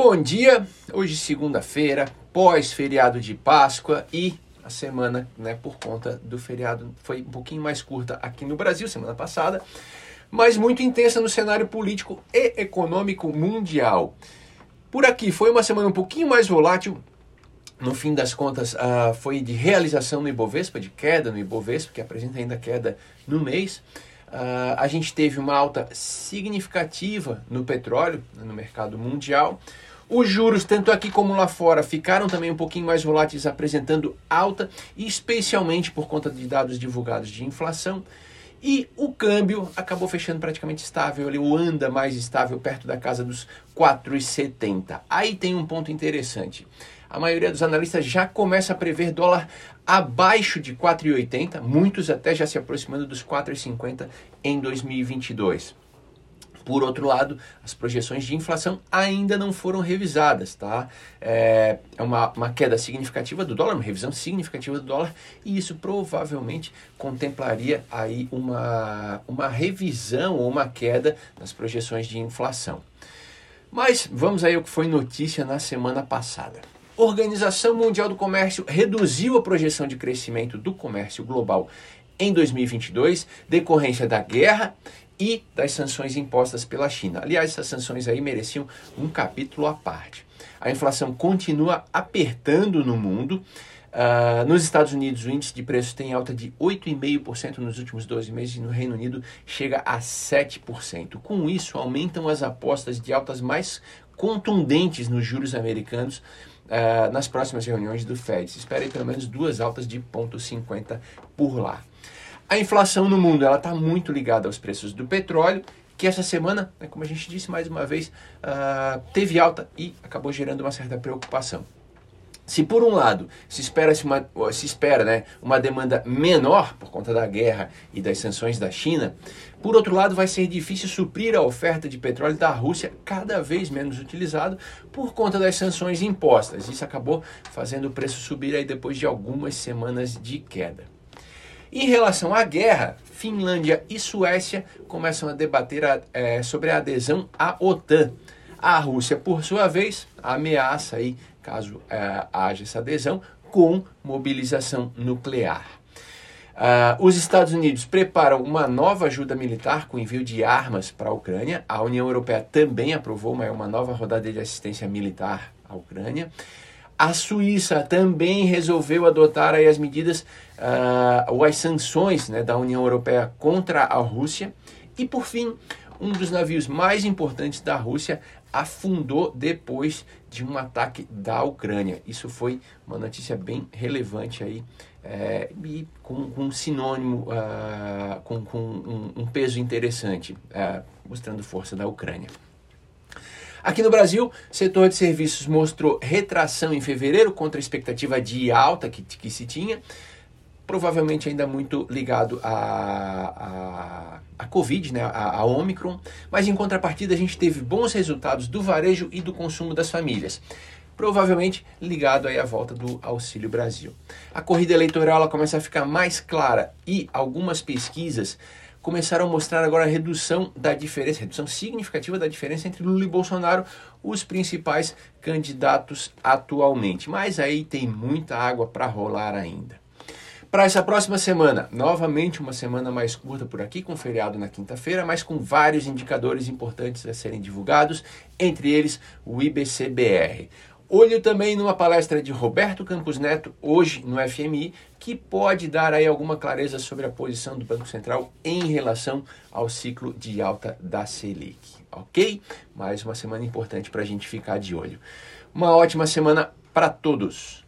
Bom dia, hoje segunda-feira, pós-feriado de Páscoa e a semana, né, por conta do feriado, foi um pouquinho mais curta aqui no Brasil, semana passada, mas muito intensa no cenário político e econômico mundial. Por aqui foi uma semana um pouquinho mais volátil, no fim das contas, uh, foi de realização no Ibovespa, de queda no Ibovespa, que apresenta ainda queda no mês. Uh, a gente teve uma alta significativa no petróleo, né, no mercado mundial. Os juros, tanto aqui como lá fora, ficaram também um pouquinho mais voláteis, apresentando alta, especialmente por conta de dados divulgados de inflação. E o câmbio acabou fechando praticamente estável, ele anda mais estável, perto da casa dos 4,70. Aí tem um ponto interessante a maioria dos analistas já começa a prever dólar abaixo de 4,80, muitos até já se aproximando dos 4,50 em 2022. Por outro lado, as projeções de inflação ainda não foram revisadas, tá? É, é uma, uma queda significativa do dólar, uma revisão significativa do dólar, e isso provavelmente contemplaria aí uma, uma revisão ou uma queda nas projeções de inflação. Mas vamos aí ao que foi notícia na semana passada. Organização Mundial do Comércio reduziu a projeção de crescimento do comércio global em 2022, decorrência da guerra e das sanções impostas pela China. Aliás, essas sanções aí mereciam um capítulo à parte. A inflação continua apertando no mundo. Uh, nos Estados Unidos, o índice de preços tem alta de 8,5% nos últimos 12 meses e no Reino Unido chega a 7%. Com isso, aumentam as apostas de altas mais contundentes nos juros americanos uh, nas próximas reuniões do Fed. Se espera pelo menos duas altas de 0,50 por lá. A inflação no mundo ela está muito ligada aos preços do petróleo, que essa semana, né, como a gente disse mais uma vez, uh, teve alta e acabou gerando uma certa preocupação. Se por um lado se espera, -se uma, se espera né, uma demanda menor por conta da guerra e das sanções da China, por outro lado vai ser difícil suprir a oferta de petróleo da Rússia, cada vez menos utilizado por conta das sanções impostas. Isso acabou fazendo o preço subir aí depois de algumas semanas de queda. Em relação à guerra, Finlândia e Suécia começam a debater a, é, sobre a adesão à OTAN. A Rússia, por sua vez, ameaça aí caso uh, haja essa adesão, com mobilização nuclear. Uh, os Estados Unidos preparam uma nova ajuda militar com envio de armas para a Ucrânia. A União Europeia também aprovou uma, uma nova rodada de assistência militar à Ucrânia. A Suíça também resolveu adotar aí as medidas uh, ou as sanções né, da União Europeia contra a Rússia. E por fim, um dos navios mais importantes da Rússia afundou depois de um ataque da Ucrânia. Isso foi uma notícia bem relevante aí é, e com, com um sinônimo, uh, com, com um, um, peso interessante, uh, mostrando força da Ucrânia. Aqui no Brasil, setor de serviços mostrou retração em fevereiro contra a expectativa de alta que, que se tinha provavelmente ainda muito ligado a, a, a Covid, né, a, a Omicron, mas em contrapartida a gente teve bons resultados do varejo e do consumo das famílias provavelmente ligado aí à volta do Auxílio Brasil. A corrida eleitoral ela começa a ficar mais clara e algumas pesquisas começaram a mostrar agora a redução da diferença, redução significativa da diferença entre Lula e Bolsonaro, os principais candidatos atualmente. Mas aí tem muita água para rolar ainda. Para essa próxima semana, novamente uma semana mais curta por aqui, com feriado na quinta-feira, mas com vários indicadores importantes a serem divulgados, entre eles o IBCBR. Olho também numa palestra de Roberto Campos Neto, hoje no FMI, que pode dar aí alguma clareza sobre a posição do Banco Central em relação ao ciclo de alta da Selic. Ok? Mais uma semana importante para a gente ficar de olho. Uma ótima semana para todos!